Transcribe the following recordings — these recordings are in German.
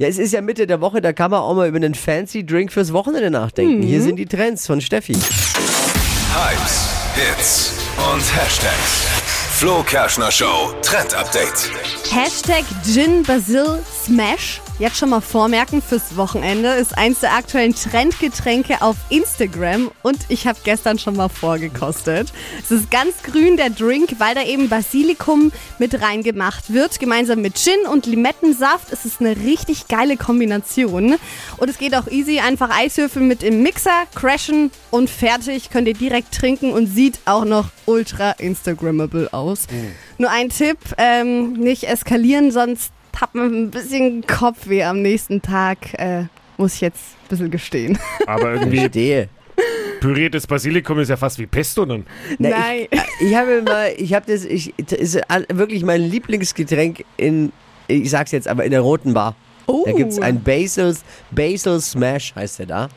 Ja, es ist ja Mitte der Woche, da kann man auch mal über einen fancy Drink fürs Wochenende nachdenken. Hier sind die Trends von Steffi. Hypes, Hits und Hashtags. Flo Kerschner Show Trend Update. Hashtag Gin Basil Smash. Jetzt schon mal vormerken fürs Wochenende. Ist eins der aktuellen Trendgetränke auf Instagram und ich habe gestern schon mal vorgekostet. Es ist ganz grün der Drink, weil da eben Basilikum mit reingemacht wird. Gemeinsam mit Gin und Limettensaft. Es ist eine richtig geile Kombination. Und es geht auch easy. Einfach Eiswürfel mit im Mixer, crashen und fertig. Könnt ihr direkt trinken und sieht auch noch ultra Instagrammable aus. Nur ein Tipp, ähm, nicht eskalieren, sonst hat man ein bisschen Kopfweh am nächsten Tag. Äh, muss ich jetzt ein bisschen gestehen. Aber irgendwie Stehe. püriertes Basilikum ist ja fast wie Pesto dann. Na, Nein. Ich, ich habe mal, ich habe das, ich, das ist wirklich mein Lieblingsgetränk in, ich sag's jetzt, aber in der roten Bar. Oh. Da gibt's ein Basil, Basil Smash, heißt der da.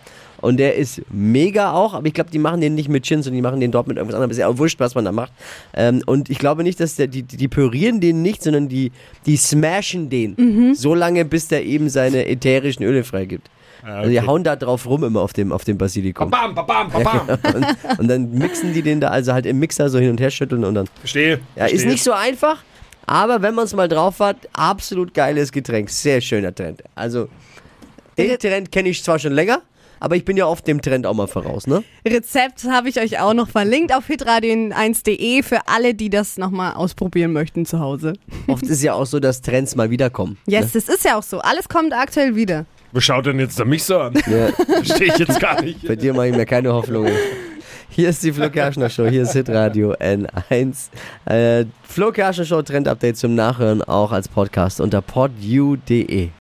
Und der ist mega auch, aber ich glaube, die machen den nicht mit Gin, sondern die machen den dort mit irgendwas anderem. Ist ja auch wurscht, was man da macht. Ähm, und ich glaube nicht, dass der, die, die, die pürieren den nicht, sondern die, die smashen den. Mhm. So lange, bis der eben seine ätherischen Öle freigibt. Also die hauen da drauf rum immer auf dem, auf dem Basilikum. Bam, bam, bam, bam. und, und dann mixen die den da also halt im Mixer so hin und her schütteln und dann. Verstehe. Ja, ist nicht so einfach, aber wenn man es mal drauf hat, absolut geiles Getränk. Sehr schöner Trend. Also, den Trend kenne ich zwar schon länger, aber ich bin ja auf dem Trend auch mal voraus, ne? Rezept habe ich euch auch noch verlinkt auf hitradion1.de für alle, die das nochmal ausprobieren möchten zu Hause. Oft ist ja auch so, dass Trends mal wiederkommen. Yes, das ist ja auch so. Alles kommt aktuell wieder. Was schaut denn jetzt der Mixer an? Ja, Verstehe ich jetzt gar nicht. bei dir mache ich mir keine Hoffnungen. Hier ist die Flo Kerschner Show, hier ist Hitradio N1. Äh, Flo Kerschner Show Trend Update zum Nachhören auch als Podcast unter podu.de.